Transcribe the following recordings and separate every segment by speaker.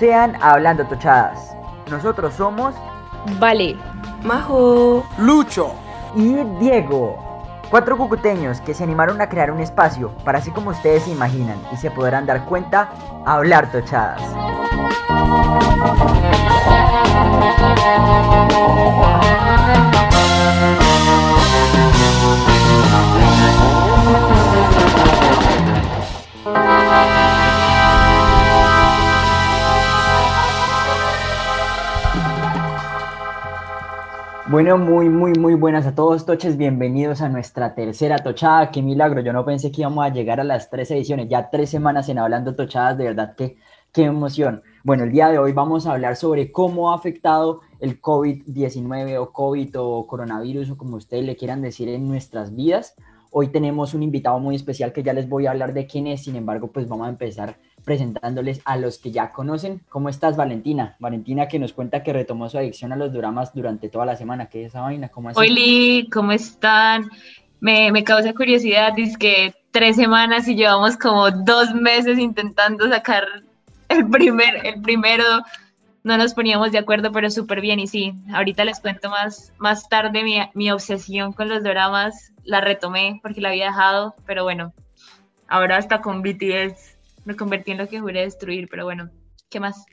Speaker 1: Sean Hablando Tochadas. Nosotros somos
Speaker 2: Vale,
Speaker 3: Majo,
Speaker 4: Lucho.
Speaker 1: y Diego. Cuatro cucuteños que se animaron a crear un espacio para así como ustedes se imaginan y se podrán dar cuenta, hablar tochadas. Bueno, muy, muy, muy buenas a todos, toches. Bienvenidos a nuestra tercera tochada. Qué milagro. Yo no pensé que íbamos a llegar a las tres ediciones. Ya tres semanas en Hablando Tochadas. De verdad que qué emoción. Bueno, el día de hoy vamos a hablar sobre cómo ha afectado el COVID-19 o COVID o coronavirus o como ustedes le quieran decir en nuestras vidas. Hoy tenemos un invitado muy especial que ya les voy a hablar de quién es. Sin embargo, pues vamos a empezar presentándoles a los que ya conocen. ¿Cómo estás, Valentina? Valentina que nos cuenta que retomó su adicción a los dramas durante toda la semana. ¿Qué es esa vaina? ¿Cómo?
Speaker 2: Oli, ¿cómo están? Me, me causa curiosidad, dice que tres semanas y llevamos como dos meses intentando sacar el, primer, el primero. No nos poníamos de acuerdo, pero súper bien. Y sí, ahorita les cuento más, más tarde mi, mi obsesión con los dramas. La retomé porque la había dejado, pero bueno, ahora hasta con BTS me convertí en lo que juré destruir, pero bueno, ¿qué más?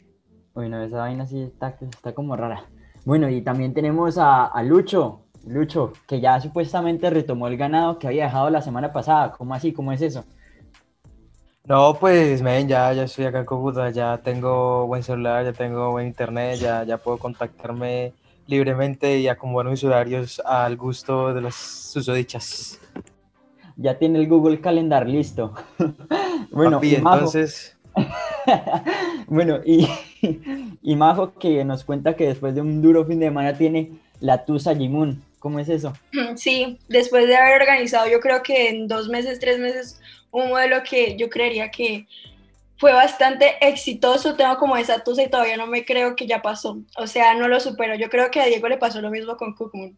Speaker 1: Bueno, esa vaina sí está, está como rara. Bueno, y también tenemos a, a Lucho. Lucho, que ya supuestamente retomó el ganado que había dejado la semana pasada. ¿Cómo así? ¿Cómo es eso?
Speaker 4: No, pues, men, ya, ya estoy acá en Cúcuta, ya tengo buen celular, ya tengo buen internet, ya, ya puedo contactarme libremente y acomodar mis horarios al gusto de las susodichas.
Speaker 1: Ya tiene el Google Calendar listo. bueno,
Speaker 4: Papi,
Speaker 1: y Majo-
Speaker 4: entonces,
Speaker 1: bueno, y, y Majo que nos cuenta que después de un duro fin de semana tiene la Tusa Jimun. ¿Cómo es eso?
Speaker 3: sí, después de haber organizado, yo creo que en dos meses, tres meses, un modelo que yo creería que fue bastante exitoso, tengo como esa tusa y todavía no me creo que ya pasó, o sea, no lo supero, yo creo que a Diego le pasó lo mismo con Cookmoon.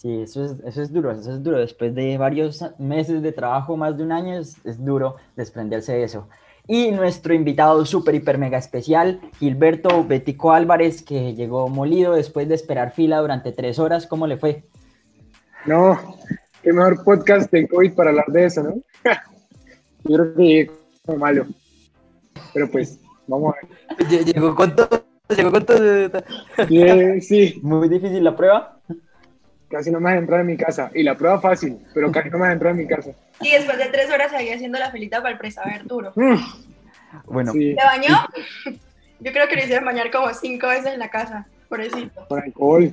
Speaker 1: Sí, eso es, eso es duro, eso es duro. Después de varios meses de trabajo, más de un año, es, es duro desprenderse de eso. Y nuestro invitado súper, hiper, mega especial, Gilberto Betico Álvarez, que llegó molido después de esperar fila durante tres horas. ¿Cómo le fue?
Speaker 5: No, qué mejor podcast de COVID para hablar de eso, ¿no? Yo creo que llegué como malo. Pero pues, vamos a
Speaker 4: lle- llegó con todo, llegó con todo.
Speaker 5: ver. Sí,
Speaker 1: Muy difícil la prueba.
Speaker 5: Casi no me has entrado en mi casa. Y la prueba fácil, pero casi no me has entrado en mi casa.
Speaker 3: Y después de tres horas seguía haciendo la filita para el presaber duro.
Speaker 1: Bueno,
Speaker 5: sí,
Speaker 3: ¿Se bañó? Yo creo que lo hicieron bañar como cinco veces en la casa, pobrecito.
Speaker 5: por alcohol.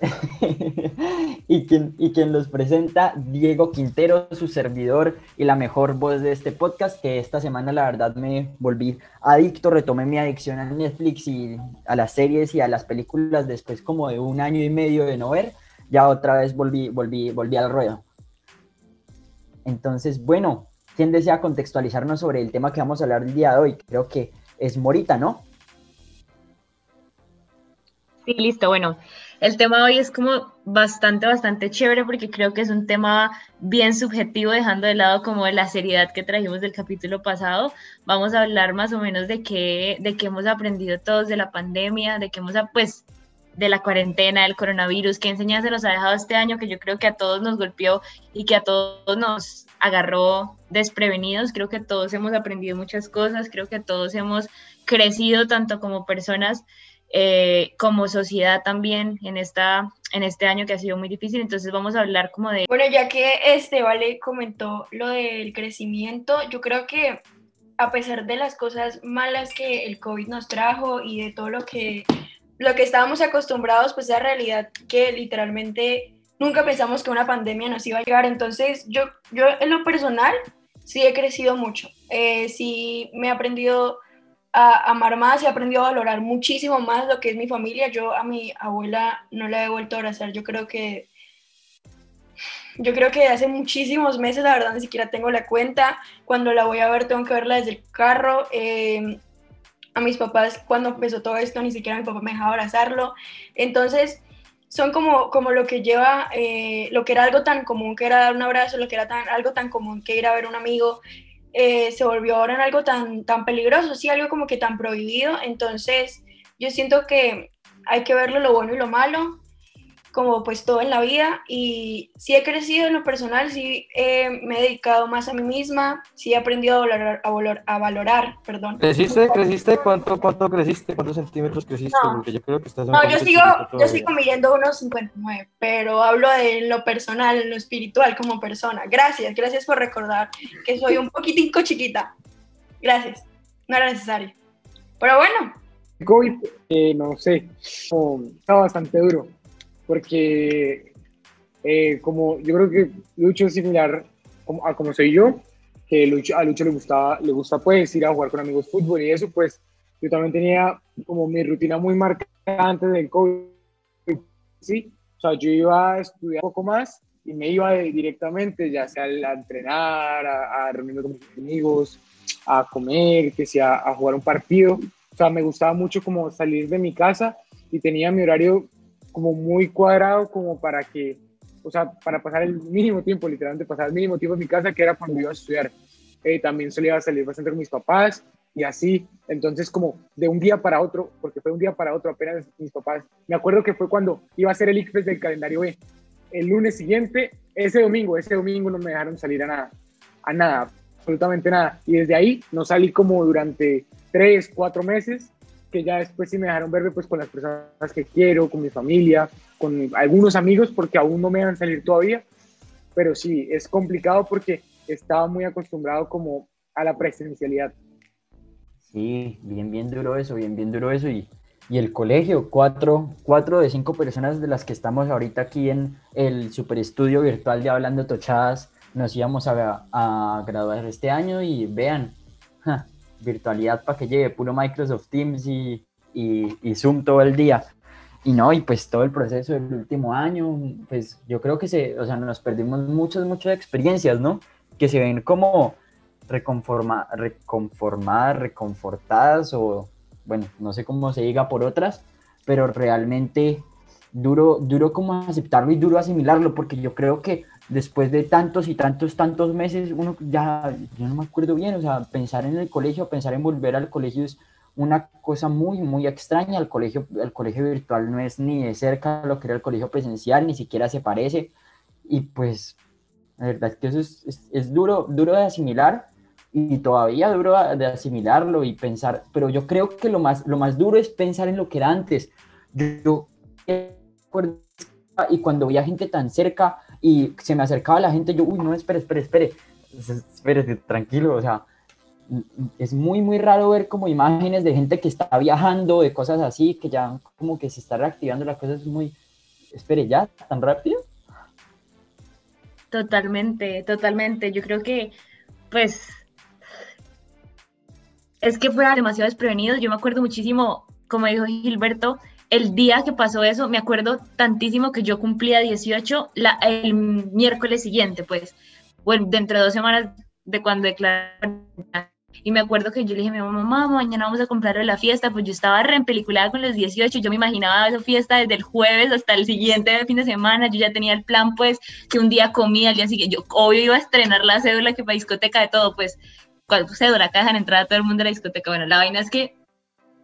Speaker 1: y, quien, y quien los presenta, Diego Quintero, su servidor y la mejor voz de este podcast, que esta semana la verdad me volví adicto, retomé mi adicción a Netflix y a las series y a las películas después como de un año y medio de no ver, ya otra vez volví, volví, volví al ruedo. Entonces, bueno, ¿quién desea contextualizarnos sobre el tema que vamos a hablar el día de hoy? Creo que es Morita, ¿no?
Speaker 2: Sí, listo. Bueno, el tema hoy es como bastante, bastante chévere porque creo que es un tema bien subjetivo, dejando de lado como la seriedad que trajimos del capítulo pasado. Vamos a hablar más o menos de qué, de qué hemos aprendido todos de la pandemia, de qué hemos, pues, de la cuarentena, del coronavirus, qué enseñanza nos ha dejado este año que yo creo que a todos nos golpeó y que a todos nos agarró desprevenidos. Creo que todos hemos aprendido muchas cosas, creo que todos hemos crecido tanto como personas eh, como sociedad también en, esta, en este año que ha sido muy difícil. Entonces vamos a hablar como de...
Speaker 3: Bueno, ya que este Vale comentó lo del crecimiento, yo creo que a pesar de las cosas malas que el COVID nos trajo y de todo lo que, lo que estábamos acostumbrados, pues es realidad que literalmente nunca pensamos que una pandemia nos iba a llegar. Entonces, yo, yo en lo personal sí he crecido mucho. Eh, sí me he aprendido a amar más, he aprendido a valorar muchísimo más lo que es mi familia. Yo a mi abuela no la he vuelto a abrazar. Yo creo que yo creo que hace muchísimos meses, la verdad, ni siquiera tengo la cuenta. Cuando la voy a ver, tengo que verla desde el carro. Eh, a mis papás, cuando empezó todo esto, ni siquiera mi papá me dejaba abrazarlo. Entonces, son como, como lo que lleva, eh, lo que era algo tan común que era dar un abrazo, lo que era tan, algo tan común que ir a ver un amigo. eh, se volvió ahora en algo tan, tan peligroso, sí, algo como que tan prohibido. Entonces, yo siento que hay que verlo lo bueno y lo malo como pues todo en la vida y sí he crecido en lo personal, sí me he dedicado más a mí misma, sí he aprendido a valorar, a valorar, a valorar perdón.
Speaker 4: ¿Creciste? ¿Creciste? ¿Cuánto, cuánto creciste? ¿Cuántos centímetros creciste?
Speaker 3: No,
Speaker 4: Porque yo creo que estás
Speaker 3: no yo sigo, yo sigo midiendo unos 59, pero hablo de lo personal, en lo espiritual como persona. Gracias, gracias por recordar que soy un poquitico chiquita. Gracias, no era necesario. Pero bueno.
Speaker 5: COVID, eh, no sé, está bastante duro porque eh, como yo creo que Lucho es similar a como soy yo, que Lucho, a Lucho le, gustaba, le gusta pues ir a jugar con amigos fútbol y eso, pues yo también tenía como mi rutina muy marcada antes del COVID, ¿sí? O sea, yo iba a estudiar un poco más y me iba directamente, ya sea a entrenar, a, a reunirme con mis amigos, a comer, que sea a jugar un partido. O sea, me gustaba mucho como salir de mi casa y tenía mi horario como muy cuadrado como para que, o sea, para pasar el mínimo tiempo, literalmente pasar el mínimo tiempo en mi casa, que era cuando iba a estudiar. Eh, también solía salir bastante con mis papás y así. Entonces, como de un día para otro, porque fue un día para otro apenas mis papás. Me acuerdo que fue cuando iba a ser el ICFES del calendario B. El lunes siguiente, ese domingo, ese domingo no me dejaron salir a nada, a nada, absolutamente nada. Y desde ahí no salí como durante tres, cuatro meses que ya después sí me dejaron verme pues con las personas que quiero, con mi familia, con algunos amigos, porque aún no me dejan salir todavía, pero sí, es complicado porque estaba muy acostumbrado como a la presencialidad.
Speaker 1: Sí, bien, bien duro eso, bien, bien duro eso. Y, y el colegio, cuatro, cuatro de cinco personas de las que estamos ahorita aquí en el super estudio virtual de Hablando Tochadas, nos íbamos a, a graduar este año y vean, virtualidad para que lleve puro Microsoft Teams y, y, Zoom todo el día. Y no, y pues todo el proceso del último año, pues yo creo que se, o sea, nos perdimos muchas, muchas experiencias, ¿no? Que se ven como reconforma, reconformadas, reconfortadas o, bueno, no sé cómo se diga por otras, pero realmente duro, duro como aceptarlo y duro asimilarlo, porque yo creo que después de tantos y tantos, tantos meses, uno ya, yo no me acuerdo bien, o sea, pensar en el colegio, pensar en volver al colegio es una cosa muy, muy extraña. El colegio, el colegio virtual no es ni de cerca lo que era el colegio presencial, ni siquiera se parece. Y pues, la verdad es que eso es, es, duro, duro de asimilar y todavía duro de asimilarlo y pensar, pero yo creo que lo más, lo más duro es pensar en lo que era antes. Yo, yo y cuando veía gente tan cerca, y se me acercaba la gente, yo, uy, no, espere, espere, espere, espere, tranquilo, o sea, es muy, muy raro ver como imágenes de gente que está viajando, de cosas así, que ya como que se está reactivando la cosa, es muy, espere, ¿ya? ¿Tan rápido?
Speaker 2: Totalmente, totalmente, yo creo que, pues, es que fue demasiado desprevenidos, yo me acuerdo muchísimo, como dijo Gilberto, el día que pasó eso, me acuerdo tantísimo que yo cumplía 18 la, el miércoles siguiente, pues, bueno, dentro de dos semanas de cuando declararon. Y me acuerdo que yo le dije a mi mamá, mamá, mañana vamos a comprarle la fiesta, pues yo estaba re peliculada con los 18, yo me imaginaba esa fiesta desde el jueves hasta el siguiente fin de semana, yo ya tenía el plan, pues, que un día comía, al día siguiente, yo obvio iba a estrenar la cédula que para discoteca de todo, pues, cédula, acá dejan entrar a todo el mundo a la discoteca, bueno, la vaina es que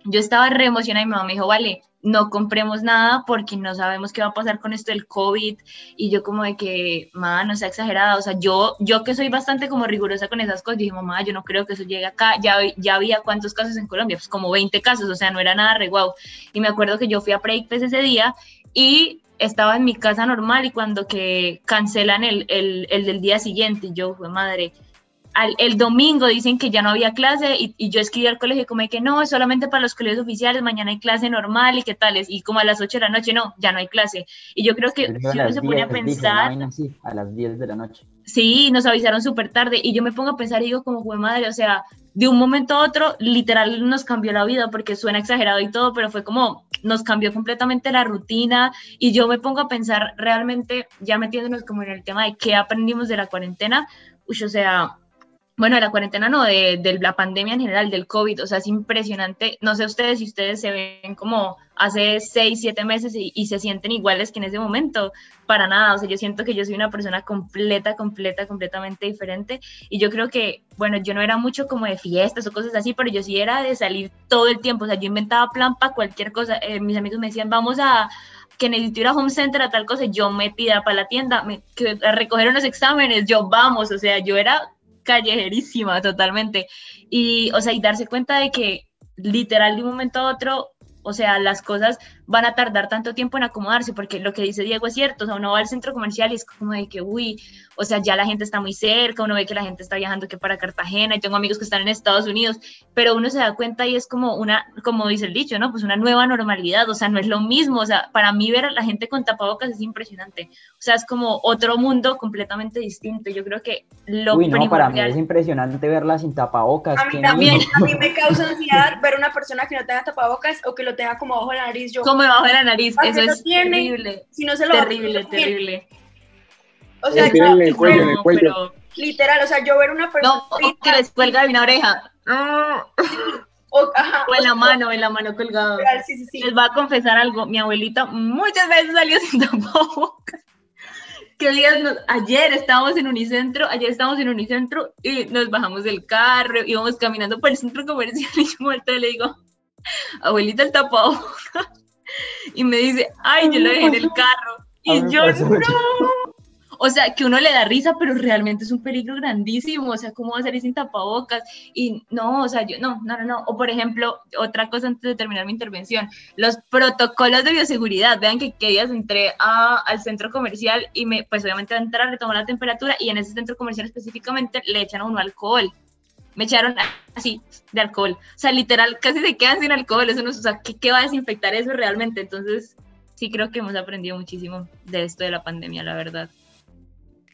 Speaker 2: yo estaba re emocionada y mi mamá me dijo, vale, no compremos nada porque no sabemos qué va a pasar con esto del COVID y yo como de que, mamá, no sea exagerada, o sea, yo, yo que soy bastante como rigurosa con esas cosas, dije, mamá, yo no creo que eso llegue acá, ya, ya había cuántos casos en Colombia, pues como 20 casos, o sea, no era nada re guau. Y me acuerdo que yo fui a Breakfast ese día y estaba en mi casa normal y cuando que cancelan el, el, el del día siguiente, yo, fue madre, el domingo dicen que ya no había clase y, yo escribí al colegio como que no, es solamente para los colegios oficiales, mañana hay clase normal y qué tales, y como a las 8 de la noche, no, ya no hay clase. Y yo creo que si uno se pone a pensar...
Speaker 1: a las 10 de la noche.
Speaker 2: Sí, nos avisaron súper tarde y yo me pongo a pensar y digo como, fue madre, o sea, de un momento a otro, literal nos cambió la vida porque suena exagerado y todo, pero fue como, nos cambió completamente la rutina y yo me pongo a pensar realmente, ya metiéndonos como en el tema de qué aprendimos de la cuarentena, o sea, bueno, de la cuarentena no, de, de, la pandemia en general, del COVID, o sea, es impresionante. No sé ustedes si ustedes se ven como hace seis, siete meses y, y, se sienten iguales que en ese momento, para nada, o sea, yo siento que yo soy una persona completa, completa, completamente diferente y yo creo que, bueno, yo no era mucho como de fiestas o cosas así, pero yo sí era de salir todo el tiempo, o sea, yo inventaba plan para cualquier cosa, eh, mis amigos me decían, vamos a que necesito ir a home center a tal cosa, yo metida para la tienda, me, que, a recoger unos exámenes, yo vamos, o sea, yo era callejerísima totalmente. Y, o sea, y darse cuenta de que literal de un momento a otro, o sea, las cosas van a tardar tanto tiempo en acomodarse, porque lo que dice Diego es cierto, o sea, uno va al centro comercial y es como de que, uy, o sea, ya la gente está muy cerca, uno ve que la gente está viajando que para Cartagena, y tengo amigos que están en Estados Unidos, pero uno se da cuenta y es como una, como dice el dicho, ¿no? Pues una nueva normalidad, o sea, no es lo mismo, o sea, para mí ver a la gente con tapabocas es impresionante, o sea, es como otro mundo completamente distinto, yo creo que lo
Speaker 1: Uy, no, para mí es impresionante verla sin tapabocas.
Speaker 3: A mí también, a mí me causa ansiedad ver una persona que no tenga tapabocas o que lo tenga como bajo la nariz, yo...
Speaker 2: Como debajo de la nariz, eso es tiene, terrible.
Speaker 3: Si no se lo
Speaker 2: terrible, terrible.
Speaker 3: O sea,
Speaker 5: yo, el cuello, en el cuello. Pero...
Speaker 3: Literal, o sea, yo ver una persona.
Speaker 2: No, que les cuelga de una oreja.
Speaker 3: O, ajá,
Speaker 2: o en la mano, en la mano colgado.
Speaker 3: Sí, sí, sí.
Speaker 2: Les va a confesar algo. Mi abuelita muchas veces salió sin tapabocas. Que días ayer estábamos en Unicentro, ayer estábamos en Unicentro y nos bajamos del carro, íbamos caminando por el centro comercial y yo vuelto y le digo, abuelita el tapabocas. Y me dice, ay, yo lo dejé en el carro. Y yo no. O sea, que uno le da risa, pero realmente es un peligro grandísimo. O sea, ¿cómo va a salir sin tapabocas? Y no, o sea, yo no, no, no, no. O por ejemplo, otra cosa antes de terminar mi intervención, los protocolos de bioseguridad. Vean que qué días entré a, al centro comercial y me, pues obviamente a entrar, le tomó la temperatura y en ese centro comercial específicamente le echan a uno alcohol me echaron así de alcohol. O sea, literal, casi se quedan sin alcohol. Eso no, o sea, ¿qué, ¿qué, va a desinfectar eso realmente? Entonces, sí creo que hemos aprendido muchísimo de esto de la pandemia, la verdad.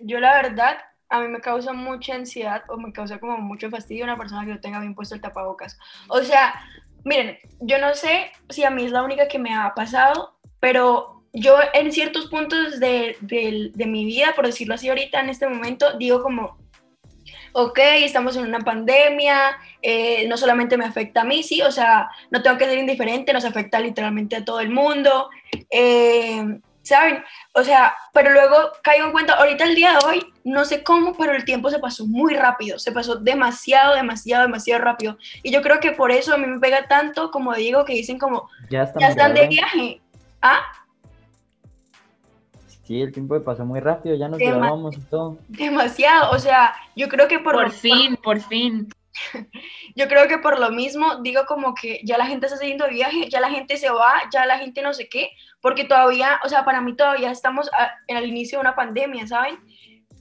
Speaker 3: Yo, la verdad, a mí me causa mucha ansiedad o me causa como mucho fastidio una persona que no tenga bien puesto el tapabocas. O sea, miren, yo no sé si a mí es la única que me ha pasado, pero yo en ciertos puntos de, de, de mi vida, por decirlo así ahorita, en este momento, digo como, ok, estamos en una pandemia, eh, no solamente me afecta a mí, sí, o sea, no tengo que ser indiferente, nos afecta literalmente a todo el mundo, eh, ¿saben? O sea, pero luego caigo en cuenta, ahorita el día de hoy, no sé cómo, pero el tiempo se pasó muy rápido, se pasó demasiado, demasiado, demasiado rápido. Y yo creo que por eso a mí me pega tanto, como digo, que dicen como, ya, ya están de viaje. ¿Ah?
Speaker 1: Sí, el tiempo pasó muy rápido, ya nos Dema grabamos y todo.
Speaker 3: Demasiado, o sea, yo creo que por...
Speaker 2: Por fin, por, por fin.
Speaker 3: yo creo que por lo mismo digo como que ya la gente está saliendo de viaje, ya la gente se va, ya la gente no sé qué, porque todavía, o sea, para mí todavía estamos a, en el inicio de una pandemia, ¿saben?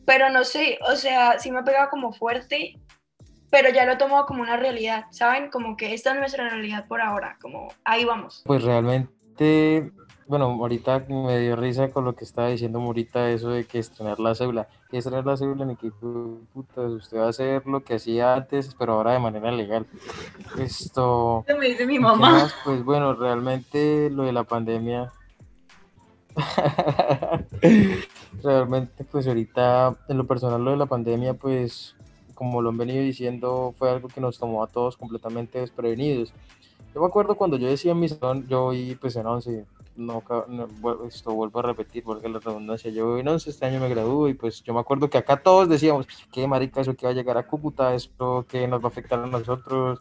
Speaker 3: Pero no sé, o sea, sí me ha pegado como fuerte, pero ya lo he tomado como una realidad, ¿saben? Como que esta es nuestra realidad por ahora, como ahí vamos.
Speaker 4: Pues realmente bueno, ahorita me dio risa con lo que estaba diciendo Morita, eso de que estrenar la cédula. ¿Qué estrenar la cédula? Ni que puta, usted va a hacer lo que hacía antes, pero ahora de manera legal. Esto.
Speaker 2: me dice mi mamá.
Speaker 4: Pues bueno, realmente lo de la pandemia. realmente, pues ahorita, en lo personal, lo de la pandemia, pues, como lo han venido diciendo, fue algo que nos tomó a todos completamente desprevenidos. Yo me acuerdo cuando yo decía en mi salón, yo y pues en 11, no, esto vuelvo a repetir porque la redundancia, yo en 11 este año me gradué y pues yo me acuerdo que acá todos decíamos, qué marica eso que va a llegar a Cúcuta, esto que nos va a afectar a nosotros,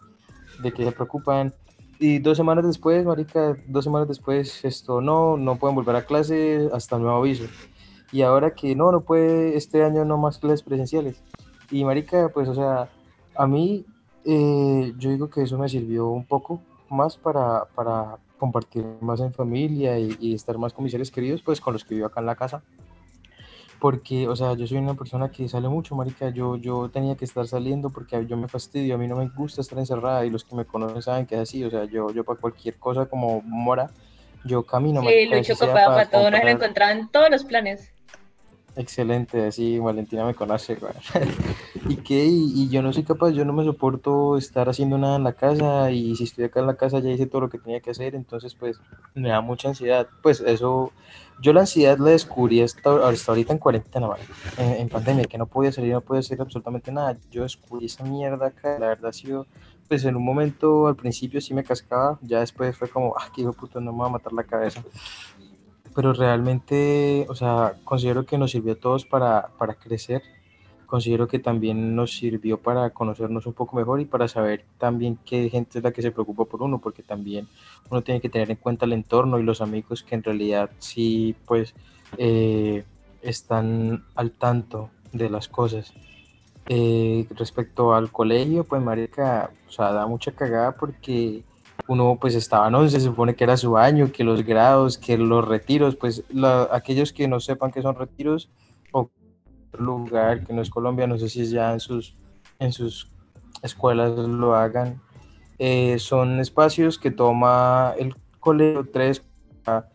Speaker 4: de que se preocupan. Y dos semanas después, marica, dos semanas después, esto no, no pueden volver a clase hasta nuevo aviso. Y ahora que no, no puede, este año no más clases presenciales. Y marica, pues o sea, a mí eh, yo digo que eso me sirvió un poco más para, para compartir más en familia y, estar más con mis seres queridos, pues con los que vivo acá en la casa. Porque, o sea, yo soy una persona que sale mucho, marica. Yo, yo tenía que estar saliendo porque yo me fastidio, a mí no me gusta estar encerrada y los que me conocen saben que es así. O sea, yo, yo para cualquier cosa como mora, yo camino.
Speaker 2: Sí, Lucho para, para todo, nos lo encontraba en todos los planes.
Speaker 4: Excelente, así Valentina me conoce. ¿Y qué? Y, yo no soy capaz, yo no me soporto estar haciendo nada en la casa y si estoy acá en la casa ya hice todo lo que tenía que hacer, entonces pues me da mucha ansiedad. Pues eso, yo la ansiedad la descubrí hasta, hasta ahorita en cuarentena, ¿vale? en, en pandemia, que no podía salir, no podía hacer absolutamente nada. Yo descubrí esa mierda acá, la verdad ha sido, pues en un momento al principio sí me cascaba, ya después fue como, ah, qué hijo de puta, no me va a matar la cabeza pero realmente, o sea, considero que nos sirvió a todos para, para crecer, considero que también nos sirvió para conocernos un poco mejor y para saber también qué gente es la que se preocupa por uno, porque también uno tiene que tener en cuenta el entorno y los amigos que en realidad sí, pues, eh, están al tanto de las cosas. Eh, respecto al colegio, pues, marica, o sea, da mucha cagada porque uno pues estaba no se supone que era su año, que los grados, que los retiros, pues aquellos que no sepan qué son retiros o lugar que no es Colombia, no sé si ya en sus, en sus escuelas lo hagan, eh, son espacios que toma el colegio 3 para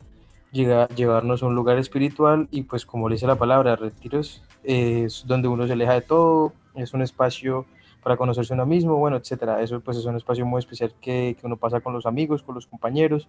Speaker 4: llegar, llevarnos a un lugar espiritual y pues como dice la palabra, retiros es donde uno se aleja de todo, es un espacio para conocerse uno mismo, bueno, etcétera. Eso pues es un espacio muy especial que, que, uno pasa con los amigos, con los compañeros.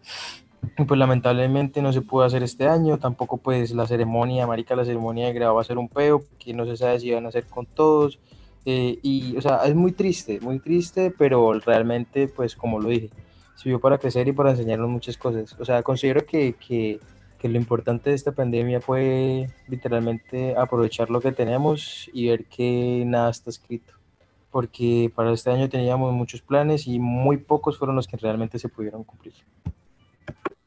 Speaker 4: Y pues lamentablemente no se pudo hacer este año, tampoco pues la ceremonia, marica, la ceremonia de grado va a ser un peo, que no se sabe si van a hacer con todos. Eh, y, o sea, es muy triste, muy triste, pero realmente, pues como lo dije, sirvió para crecer y para enseñarnos muchas cosas. O sea, considero que, que, que lo importante de esta pandemia fue literalmente aprovechar lo que tenemos y ver que nada está escrito porque para este año teníamos muchos planes y muy pocos fueron los que realmente se pudieron cumplir.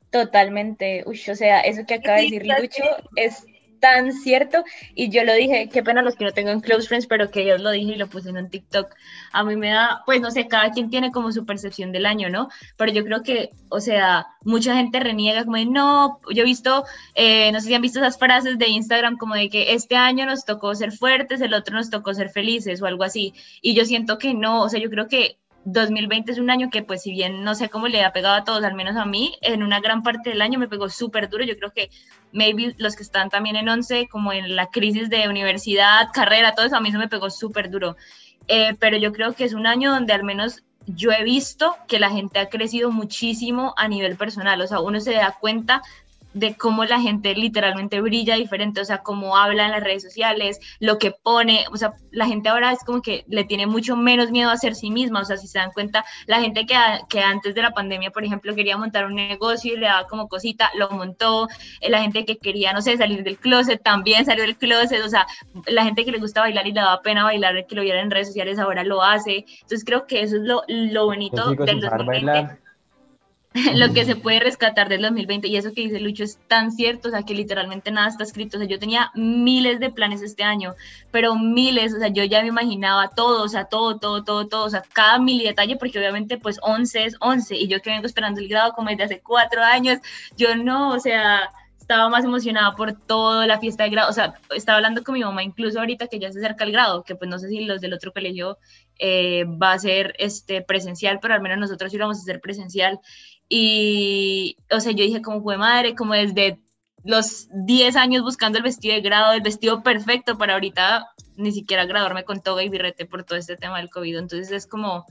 Speaker 2: Totalmente, Uy, o sea, eso que acaba de decir Lucho es tan cierto y yo lo dije, qué pena los que no tengo en Close Friends, pero que yo lo dije y lo puse en un TikTok. A mí me da, pues no sé, cada quien tiene como su percepción del año, ¿no? Pero yo creo que, o sea, mucha gente reniega como de, no, yo he visto, eh, no sé si han visto esas frases de Instagram como de que este año nos tocó ser fuertes, el otro nos tocó ser felices o algo así. Y yo siento que no, o sea, yo creo que 2020 es un año que, pues, si bien no sé cómo le ha pegado a todos, al menos a mí, en una gran parte del año me pegó súper duro. Yo creo que maybe los que están también en 11, como en la crisis de universidad, carrera, todo eso, a mí eso me pegó súper duro. Eh, pero yo creo que es un año donde al menos yo he visto que la gente ha crecido muchísimo a nivel personal. O sea, uno se da cuenta de cómo la gente literalmente brilla diferente, o sea, cómo habla en las redes sociales, lo que pone, o sea, la gente ahora es como que le tiene mucho menos miedo a ser sí misma, o sea, si se dan cuenta, la gente que, que antes de la pandemia, por ejemplo, quería montar un negocio y le daba como cosita, lo montó, eh, la gente que quería, no sé, salir del closet, también salió del closet, o sea, la gente que le gusta bailar y le daba pena bailar, que lo viera en redes sociales, ahora lo hace, entonces creo que eso es lo, lo bonito del 2020 lo que se puede rescatar del 2020 y eso que dice Lucho es tan cierto, o sea, que literalmente nada está escrito, o sea, yo tenía miles de planes este año, pero miles, o sea, yo ya me imaginaba todo, o sea, todo, todo, todo, todo, o sea, cada mil detalle, porque obviamente pues 11 es 11 y yo que vengo esperando el grado como desde hace cuatro años, yo no, o sea, estaba más emocionada por toda la fiesta de grado, o sea, estaba hablando con mi mamá incluso ahorita que ya se acerca el grado, que pues no sé si los del otro colegio eh, va a ser este, presencial, pero al menos nosotros íbamos a ser presencial y, o sea, yo dije, como fue madre, como desde los 10 años buscando el vestido de grado, el vestido perfecto para ahorita ni siquiera graduarme con toga y birrete por todo este tema del COVID. Entonces es como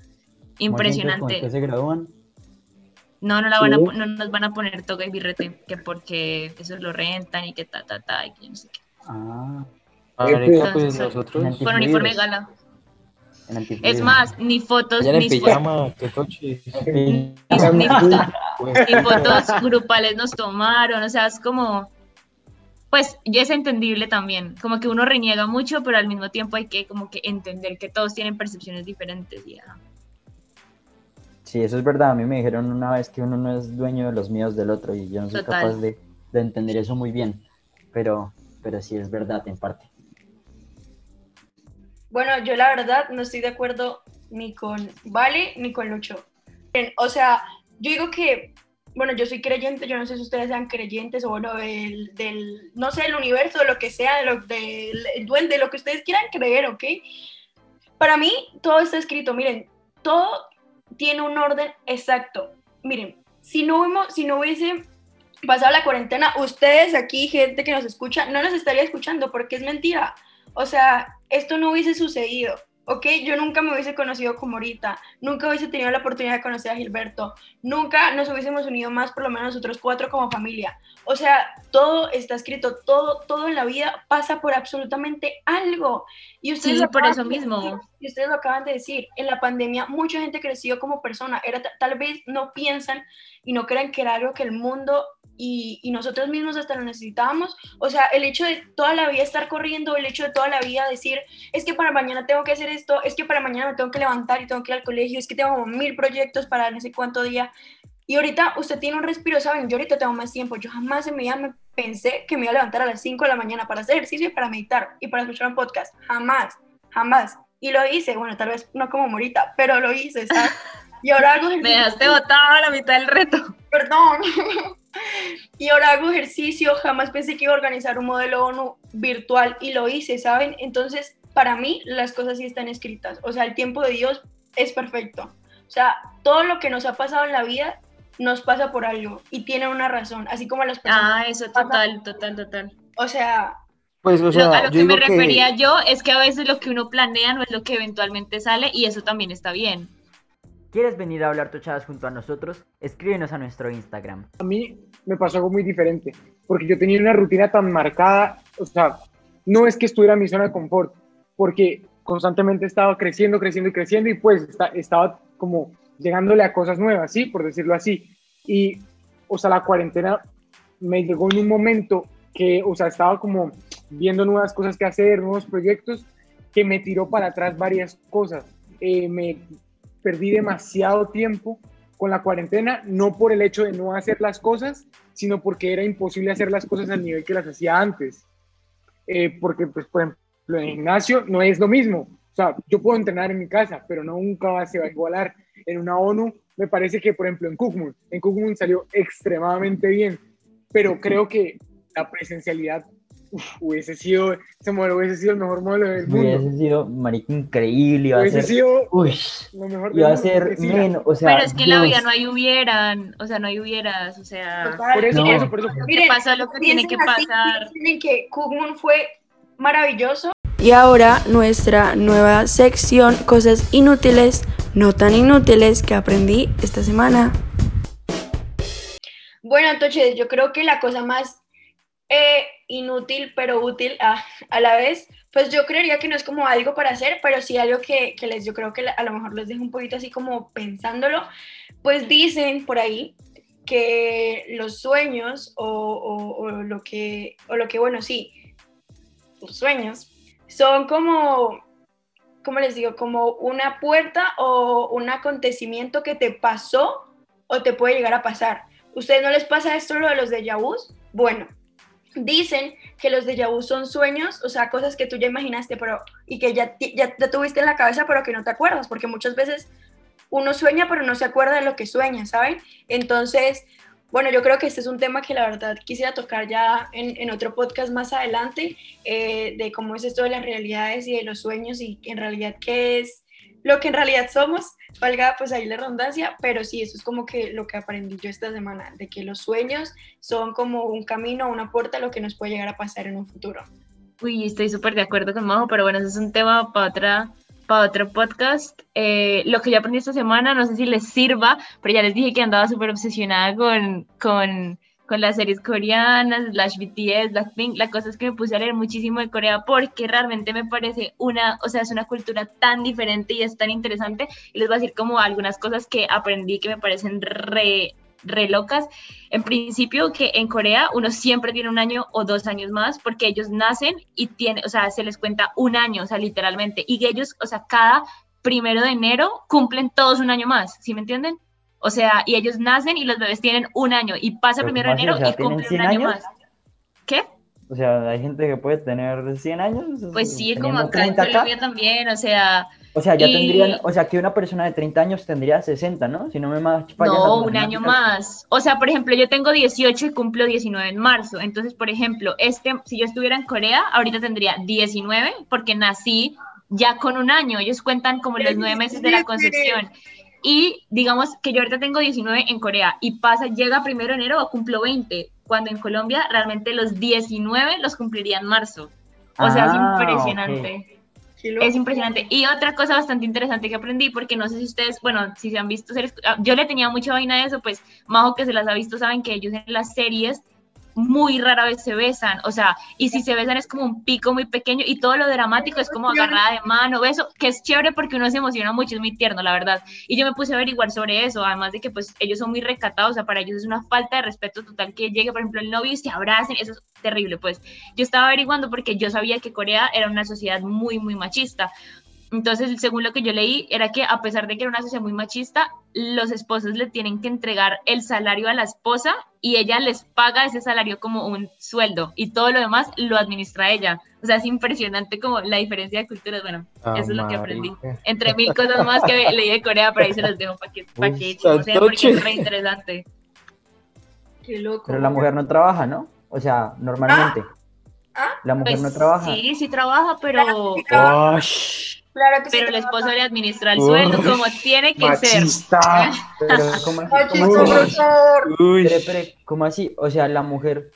Speaker 2: impresionante.
Speaker 1: ¿Cómo se gradúan?
Speaker 2: No, no, la van a, no nos van a poner toga y birrete, que porque eso lo rentan y que ta, ta, ta, y que no sé qué.
Speaker 4: Ah, ver, pues nosotros.
Speaker 2: Con uniforme de gala. Es más, ni fotos, ni,
Speaker 4: pijama,
Speaker 2: fotos, ni, ni, fotos grupales nos tomaron, o sea, es como, pues ya es entendible también, como que uno reniega mucho, pero al mismo tiempo hay que como que entender que todos tienen percepciones diferentes. Ya.
Speaker 1: Sí, eso es verdad, a mí me dijeron una vez que uno no es dueño de los míos del otro y yo no soy Total. capaz de, de entender eso muy bien, pero, pero sí es verdad en parte.
Speaker 3: Bueno, yo la verdad no estoy de acuerdo ni con Vale ni con Lucho. O sea, yo digo que, bueno, yo soy creyente, yo no sé si ustedes sean creyentes o bueno, del, no sé, el universo, lo que sea, lo, del duende, lo que ustedes quieran creer, ¿ok? Para mí todo está escrito, miren, todo tiene un orden exacto. Miren, si no, si no hubiese pasado la cuarentena, ustedes aquí, gente que nos escucha, no nos estaría escuchando porque es mentira. O sea, esto no hubiese sucedido. ¿ok? Yo nunca me hubiese conocido como ahorita, nunca hubiese tenido la oportunidad de conocer a Gilberto, nunca nos hubiésemos unido más, por lo menos nosotros cuatro como familia. O sea, todo está escrito, todo, todo en la vida pasa por absolutamente algo. Y ustedes
Speaker 2: sí, por eso mismo.
Speaker 3: y ustedes lo acaban de decir, en la pandemia mucha gente creció como persona, era, tal vez no piensan y no creen que era algo que el mundo y, nosotros mismos hasta lo necesitábamos. O sea, el hecho de toda la vida estar corriendo, el hecho de toda la vida decir, es que para mañana tengo que hacer esto, es que para mañana me tengo que levantar y tengo que ir al colegio, es que tengo mil proyectos para no sé cuánto día. Y ahorita usted tiene un respiro, ¿saben? Yo ahorita tengo más tiempo. Yo jamás en mi vida me pensé que me iba a levantar a las 5 de la mañana para hacer ejercicio y para meditar y para escuchar un podcast. Jamás, jamás. Y lo hice, bueno, tal vez no como Morita, pero lo hice, ¿sabes? Y ahora hago
Speaker 2: ejercicio. Me dejaste botada a la mitad del reto.
Speaker 3: Perdón. y ahora hago ejercicio, jamás pensé que iba a organizar un modelo ONU virtual y lo hice, ¿saben? Entonces, para mí las cosas sí están escritas, o sea, el tiempo de Dios es perfecto. O sea, todo lo que nos ha pasado en la vida nos pasa por algo y tiene una razón, así como las
Speaker 2: personas. Ah, eso total, total, total.
Speaker 3: O sea,
Speaker 2: pues, o sea, a lo que me refería yo es que a veces lo que uno planea no es lo que eventualmente sale y eso también está bien.
Speaker 1: ¿Quieres venir a hablar tochadas junto a nosotros? Escríbenos a nuestro Instagram.
Speaker 5: A mí me pasó algo muy diferente, porque yo tenía una rutina tan marcada, o sea, no es que estuviera en mi zona de confort, porque constantemente estaba creciendo, creciendo y creciendo y pues estaba como llegándole a cosas nuevas, ¿sí? Por decirlo así. Y, o sea, la cuarentena me llegó en un momento que, o sea, estaba como viendo nuevas cosas que hacer, nuevos proyectos, que me tiró para atrás varias cosas. Eh, me perdí demasiado tiempo con la cuarentena, no por el hecho de no hacer las cosas, sino porque era imposible hacer las cosas al nivel que las hacía antes. Eh, porque, pues, por ejemplo, en el gimnasio no es lo mismo. O sea, yo puedo entrenar en mi casa, pero nunca se va a igualar. En una ONU, me parece que, por ejemplo, en Kukmun, en Kukmun salió extremadamente bien, pero creo que la presencialidad hubiese sido, ese modelo hubiese sido el mejor modelo del mundo.
Speaker 1: Hubiese sido, marica, increíble. Iba
Speaker 5: hubiese
Speaker 1: a ser,
Speaker 5: sido
Speaker 1: uy,
Speaker 5: lo mejor
Speaker 1: iba a ser menos, o sea.
Speaker 2: Pero es que en la vida no hay hubieran, o sea, no hay hubieras, o sea.
Speaker 5: por eso, por eso, por eso.
Speaker 2: Miren, pasa lo que tiene que pasar.
Speaker 3: Tienen que Kugmun fue maravilloso.
Speaker 6: Y ahora nuestra nueva sección, cosas inútiles, no tan inútiles que aprendí esta semana.
Speaker 3: Bueno, entonces yo creo que la cosa más eh, inútil pero útil a, a, la vez, pues yo creería que no es como algo para hacer, pero sí algo que, que les, yo creo que a lo mejor les dejo un poquito así como pensándolo, pues dicen por ahí que los sueños o, o lo que, o lo que, bueno, sí, los sueños son como, ¿cómo les digo? Como una puerta o un acontecimiento que te pasó o te puede llegar a pasar. ¿Ustedes no les pasa esto lo de los de vus? Bueno, Dicen que los déjà vu son sueños, o sea, cosas que tú ya imaginaste pero, y que ya, ya, tuviste en la cabeza, pero que no te acuerdas, porque muchas veces uno sueña, pero no se acuerda de lo que sueña, ¿saben? Entonces, bueno, yo creo que este es un tema que la verdad quisiera tocar ya en, en otro podcast más adelante, eh, de cómo es esto de las realidades y de los sueños y en realidad qué es lo que en realidad somos, valga pues ahí la redundancia, pero sí, eso es como que lo que aprendí yo esta semana, de que los sueños son como un camino, una puerta a lo que nos puede llegar a pasar en un futuro.
Speaker 2: Uy, estoy súper de acuerdo con Majo, pero bueno, eso es un tema para otra para otro podcast. Eh, lo que yo aprendí esta semana, no sé si les sirva, pero ya les dije que andaba súper obsesionada con, con con las series coreanas, Slash BTS, Blackpink, la cosa es que me puse a leer muchísimo de Corea porque realmente me parece una, o sea, es una cultura tan diferente y es tan interesante. Y les voy a decir como algunas cosas que aprendí que me parecen re, re locas. En principio, que en Corea uno siempre tiene un año o dos años más porque ellos nacen y tiene, o sea, se les cuenta un año, o sea, literalmente. Y ellos, o sea, cada primero de enero cumplen todos un año más, ¿sí me entienden? O sea, y ellos nacen y los bebés tienen un año y pasa primero de enero y cumplen un año más. ¿Qué?
Speaker 1: O sea, hay gente que puede tener 100 años.
Speaker 2: Pues sí, como acá en Colombia también, o sea.
Speaker 1: O sea, ya tendrían, o sea, que una persona de 30 años tendría 60, ¿no? Si no me más
Speaker 2: No, un año más. O sea, por ejemplo, yo tengo 18 y cumplo 19 en marzo. Entonces, por ejemplo, este, si yo estuviera en Corea, ahorita tendría 19 porque nací ya con un año. Ellos cuentan como los nueve meses de la concepción. Y digamos que yo ahorita tengo 19 en Corea y pasa, llega primero de enero o cumplo 20. cuando en Colombia realmente los 19 los cumpliría en marzo. O sea, es
Speaker 1: Ah,
Speaker 2: impresionante.
Speaker 3: Loco.
Speaker 2: Es impresionante. Y otra cosa bastante interesante que aprendí, porque no sé si ustedes, bueno, si se han visto ah, yo le tenía mucha vaina de eso, pues Majo que se las ha visto saben que ellos en las series muy rara vez se besan, o sea, y si se besan es como un pico muy pequeño y todo lo dramático es como agarrada de mano, beso, que es chévere porque uno se emociona mucho, es muy tierno, la verdad. Y yo me puse a averiguar sobre eso, además de que pues ellos son muy recatados, o sea, para ellos es una falta de respeto total que llegue, por ejemplo, el novio y se abracen, eso es terrible, pues. Yo estaba averiguando porque yo sabía que Corea era una sociedad muy, muy machista. Entonces, según lo que yo leí, era que a pesar de que era una sociedad muy machista, los esposos le tienen que entregar el salario a la esposa y ella les paga ese salario como un sueldo y todo lo demás lo administra ella. O sea, es impresionante como la diferencia de culturas. Bueno,
Speaker 4: Ah,
Speaker 2: eso es lo que aprendí. Entre mil cosas más que leí de Corea, pero ahí se los dejo para que, pa' que chismoseen, porque es re interesante.
Speaker 3: Qué loco.
Speaker 1: Pero la mujer no trabaja, ¿no? O sea, normalmente.
Speaker 3: ¿Ah?
Speaker 1: La mujer
Speaker 2: Pues
Speaker 1: no trabaja.
Speaker 2: sí, sí trabaja, pero,
Speaker 3: Claro,
Speaker 4: Ash,
Speaker 3: claro que sí
Speaker 2: pero el
Speaker 3: trabaja.
Speaker 2: esposo le administra el
Speaker 4: Uy,
Speaker 2: sueldo como tiene que ser.
Speaker 5: Machista.
Speaker 1: Pero, ¿cómo, así?
Speaker 4: Uy.
Speaker 1: Espere, espere, ¿cómo así? O sea, la mujer.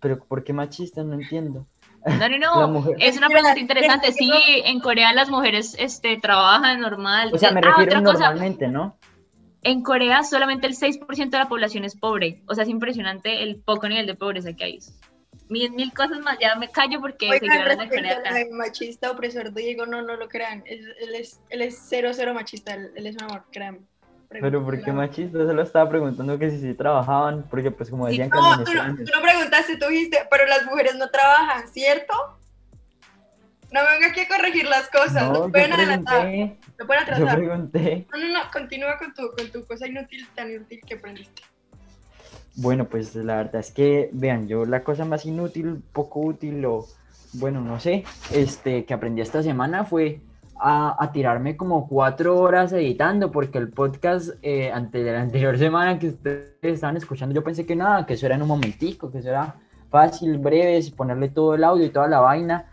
Speaker 1: Pero ¿por qué machista? No entiendo.
Speaker 2: No, no,
Speaker 1: La
Speaker 2: no.
Speaker 1: mujer.
Speaker 2: Es una pregunta interesante. Sí,
Speaker 3: no-
Speaker 2: en Corea las mujeres este, trabajan normal.
Speaker 1: O sea, me
Speaker 2: Ah,
Speaker 1: refiero
Speaker 2: otra cosa.
Speaker 1: normalmente, ¿no?
Speaker 2: En Corea solamente el 6% de la población es pobre. O sea, es impresionante el poco nivel de pobreza que hay. Mil, mil cosas más. Ya me callo porque
Speaker 3: Oigan, respecto machista opresor Diego, no, no lo crean. Es- él, es, él es cero, cero machista. Él, es un amor, créanme.
Speaker 1: Pero ¿por qué machista? Solo estaba preguntando que si sí trabajaban, porque pues como
Speaker 2: Sí,
Speaker 1: decían que
Speaker 3: No, tú no, tú no preguntaste, tú dijiste, pero las mujeres no trabajan, ¿cierto? No me venga aquí a corregir las cosas, no,
Speaker 1: No, yo
Speaker 3: pueden adelantar, no pueden
Speaker 1: yo
Speaker 3: atrasar.
Speaker 1: pregunté.
Speaker 3: No, no, no, continúa con tu, con tu cosa inútil, tan inútil que aprendiste.
Speaker 1: Bueno, pues la verdad es que, vean, yo la cosa más inútil, poco útil o, bueno, no sé, este, que aprendí esta semana fue a, a tirarme como cuatro horas editando, porque el podcast eh, ante de la anterior semana que ustedes estaban escuchando, yo pensé que nada, que eso era en un momentico, que eso era fácil, breve, ponerle todo el audio y toda la vaina.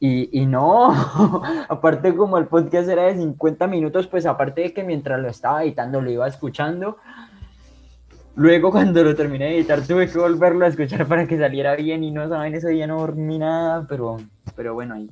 Speaker 1: Y, y no, aparte como el podcast era de 50 minutos, pues aparte de que mientras lo estaba editando lo iba escuchando, Luego cuando lo terminé de editar tuve que volverlo a escuchar para que saliera bien y no saben, ese día no dormí nada, pero, pero bueno, ahí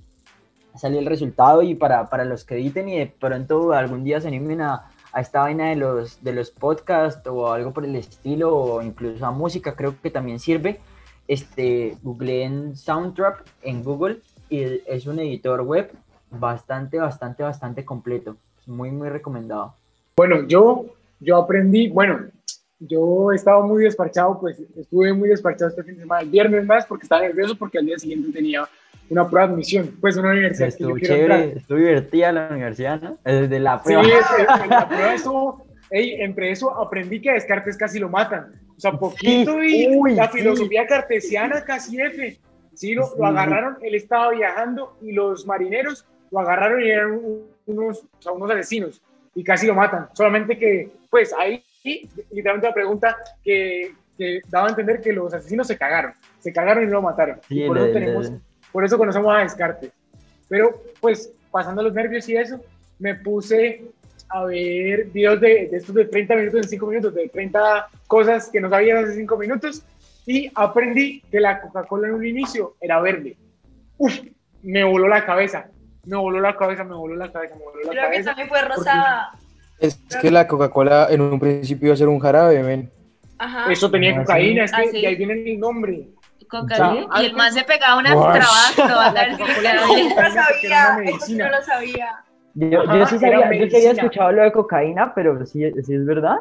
Speaker 1: salió el resultado y para, para los que editen y de pronto algún día se animen a, a esta vaina de los, de los podcasts o algo por el estilo o incluso a música, creo que también sirve. Este, googleen Soundtrap en Google y es un editor web bastante, bastante, bastante completo. Muy, muy recomendado.
Speaker 5: Bueno, yo, yo aprendí, bueno, yo estaba muy desparchado, pues estuve muy desparchado este fin de semana, el viernes más, porque estaba nervioso porque al día siguiente tenía una prueba de admisión, pues una universidad que yo
Speaker 1: Estuvo
Speaker 5: quiero
Speaker 1: chévere, estuvo divertida la universidad, ¿no? Desde la
Speaker 5: Sí,
Speaker 1: prueba.
Speaker 5: es- es- la prueba estuvo, ey, entre eso aprendí que a Descartes casi lo matan, o sea, poquito y
Speaker 1: uy,
Speaker 5: la
Speaker 1: sí.
Speaker 5: filosofía cartesiana casi F, sí, lo,
Speaker 1: Sí.
Speaker 5: lo agarraron, él estaba viajando y los marineros lo agarraron y eran un- unos, o sea, unos asesinos y casi lo matan, solamente que, pues ahí, literalmente la pregunta que, que daba a entender que los asesinos se cagaron, se cagaron y no lo mataron,
Speaker 1: Sí,
Speaker 5: y por eso tenemos por eso conocemos a Descartes. Pero, pues, pasando los nervios y eso, me puse a ver videos de, de estos de 30 minutos en 5 minutos, de 30 cosas que no sabías hace 5 minutos, y aprendí que la Coca-Cola en un inicio era verde. Uf, me voló la cabeza, me voló la cabeza, me voló la cabeza, me voló la
Speaker 3: Creo que
Speaker 5: cabeza.
Speaker 3: también fue rosada.
Speaker 4: Es que la Coca-Cola en un principio iba a ser un jarabe, men.
Speaker 3: Ajá.
Speaker 5: Eso tenía
Speaker 1: Ah,
Speaker 5: cocaína, es que
Speaker 2: Ah, sí.
Speaker 5: ahí viene el nombre.
Speaker 2: Cocaína. Y el man se pegaba unas
Speaker 4: Guash.
Speaker 2: trabadas, no vas a ver si le queda bien.
Speaker 3: no sabía, eso no lo sabía.
Speaker 1: Yo,
Speaker 5: Ajá,
Speaker 1: yo sí
Speaker 5: era
Speaker 1: sabía, yo sí había escuchado lo de cocaína, pero sí, sí es verdad.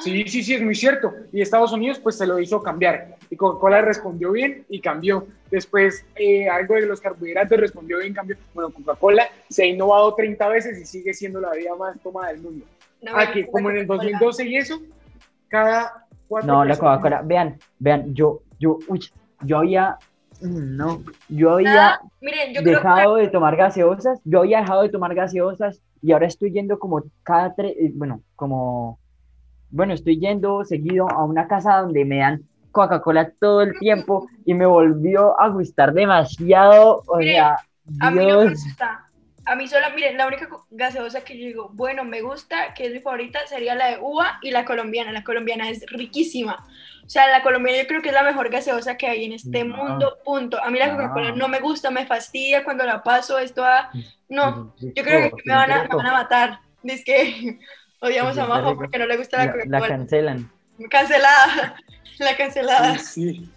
Speaker 5: Sí, sí, sí, es muy cierto. Y Estados Unidos pues se lo hizo cambiar. Y Coca-Cola respondió bien y cambió. Después eh, algo de los carbohidratos respondió bien, cambió. Bueno, Coca-Cola se ha innovado 30 veces y sigue siendo la bebida más tomada del mundo.
Speaker 3: No me
Speaker 5: Ah, que como en el
Speaker 3: Coca-Cola.
Speaker 5: 2012 y eso, cada cuatro
Speaker 1: No, la Coca-Cola, vean, vean, yo, yo, uy, yo había, mm, no, yo había
Speaker 3: Nada, miren, yo creo
Speaker 1: dejado de tomar gaseosas, yo había dejado de tomar gaseosas y ahora estoy yendo como cada tres, eh, bueno, como, bueno, estoy yendo seguido a una casa donde me dan Coca-Cola todo el tiempo y me volvió a gustar demasiado, o
Speaker 3: Mire,
Speaker 1: sea,
Speaker 3: a mí no me gusta. a mí sola, miren, la única gaseosa que yo digo, bueno, me gusta, que es mi favorita, sería la de uva y la colombiana. La colombiana es riquísima. O sea, la colombiana yo creo que es la mejor gaseosa que hay en este mundo, punto. A mí la Coca-Cola no me gusta, me fastidia cuando la paso, esto a... No, yo creo que me van a, me van a matar. Es que odiamos a Majo porque no le gusta la Coca-Cola.
Speaker 1: La cancelan.
Speaker 3: Cancelada, la cancelada.
Speaker 5: Sí.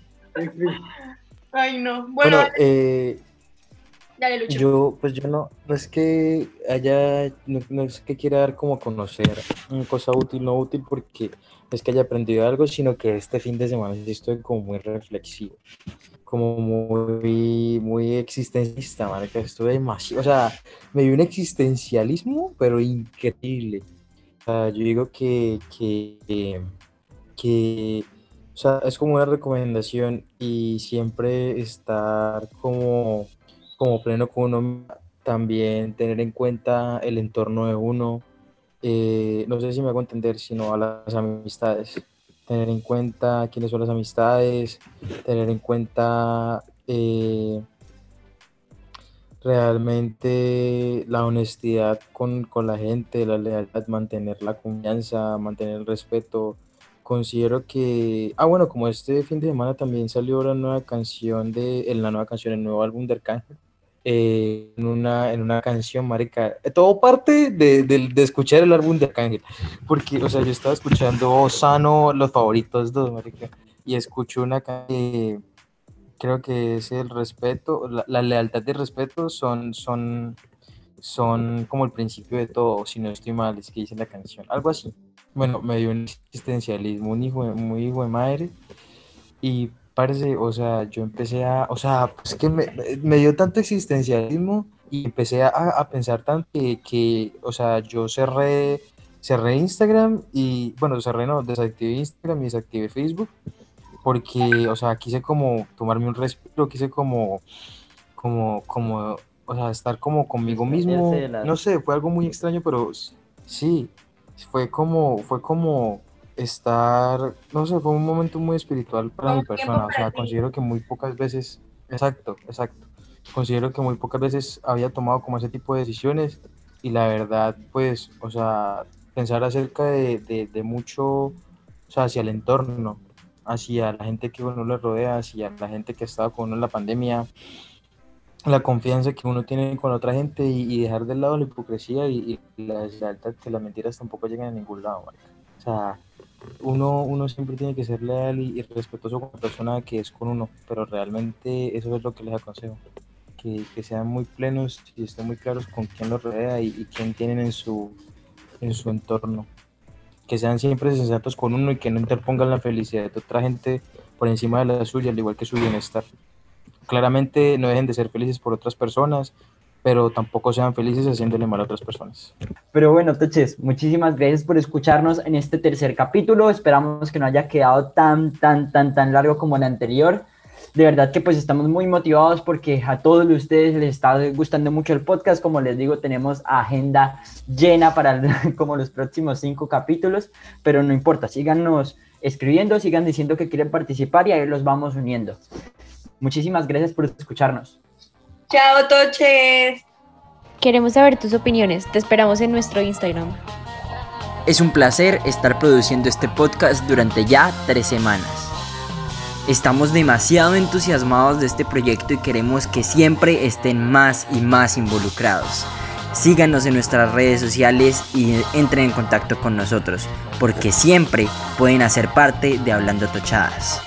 Speaker 3: Ay, no. Bueno,
Speaker 4: Bueno, eh,
Speaker 3: dale, Lucho.
Speaker 4: yo, pues yo no, no es que haya, no, no es que quiera dar como conocer una cosa útil, no útil, porque es que haya aprendido algo, sino que este fin de semana sí estoy como muy reflexivo, como muy, muy existencialista, marica, estuve demasiado, o sea, me dio un existencialismo, pero increíble. O sea, yo digo que, que, que, o sea, es como una recomendación y siempre estar como, como pleno con uno, también tener en cuenta el entorno de uno, eh, no sé si me hago entender, sino a las amistades, tener en cuenta quiénes son las amistades, tener en cuenta eh, realmente la honestidad con, con la gente, la lealtad, mantener la confianza, mantener el respeto. Considero que, ah bueno, como este fin de semana también salió la nueva canción de, en la nueva canción, el nuevo álbum de Arcángel, eh, en, una, en una canción, marica, eh, todo parte de, de, de escuchar el álbum de Arcángel, porque, o sea, yo estaba escuchando Sano, los favoritos dos, marica, y escucho una canción creo que es el respeto, la, la lealtad y el respeto son, son, son como el principio de todo, si no estoy mal, es que dice la canción, algo así. Bueno, me dio un existencialismo, un hijo, de- muy hijo de madre, y parece, o sea, yo empecé a, o sea, es que me, me dio tanto existencialismo y empecé a, a pensar tanto que, que, o sea, yo cerré, cerré Instagram y, bueno, cerré, no, desactivé Instagram y desactivé Facebook porque, o sea, quise como tomarme un respiro, quise como, como, como, o sea, estar como conmigo mismo. No sé, fue algo muy extraño, pero sí, fue como, fue como estar, no sé, fue un momento muy espiritual para mi persona. O sea, considero que muy pocas veces, exacto, exacto. Considero que muy pocas veces había tomado como ese tipo de decisiones y la verdad, pues, o sea, pensar acerca de, de, de mucho, o sea, hacia el entorno, hacia la gente que uno le rodea, hacia la gente que ha estado con uno en la pandemia, la confianza que uno tiene con otra gente y, dejar de lado la hipocresía y, la deslealtad, que las mentiras tampoco llegan a ningún lado. O sea, uno, uno siempre tiene que ser leal y, respetuoso con la persona que es con uno, pero realmente eso es lo que les aconsejo, que, que sean muy plenos y estén muy claros con quién los rodea y, y quién tienen en su, en su entorno que sean siempre sensatos con uno y que no interpongan la felicidad de otra gente por encima de la suya, al igual que su bienestar. Claramente no dejen de ser felices por otras personas, pero tampoco sean felices haciéndole mal a otras personas.
Speaker 1: Pero bueno, Toches, muchísimas gracias por escucharnos en este tercer capítulo. Esperamos que no haya quedado tan, tan, tan, tan largo como el anterior. De verdad que pues estamos muy motivados porque a todos ustedes les está gustando mucho el podcast. Como les digo, tenemos agenda llena para como los próximos cinco capítulos, pero no importa, síganos escribiendo, sigan diciendo que quieren participar y ahí los vamos uniendo. Muchísimas gracias por escucharnos.
Speaker 3: Chao, Toches.
Speaker 2: Queremos saber tus opiniones. Te esperamos en nuestro Instagram.
Speaker 1: Es un placer estar produciendo este podcast durante ya tres semanas. Estamos demasiado entusiasmados de este proyecto y queremos que siempre estén más y más involucrados. Síganos en nuestras redes sociales y entren en contacto con nosotros, porque siempre pueden hacer parte de Hablando Tochadas.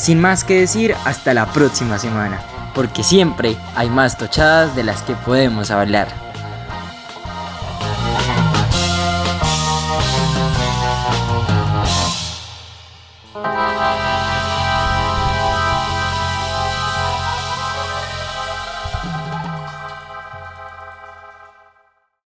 Speaker 1: Sin más que decir, hasta la próxima semana, porque siempre hay más tochadas de las que podemos hablar.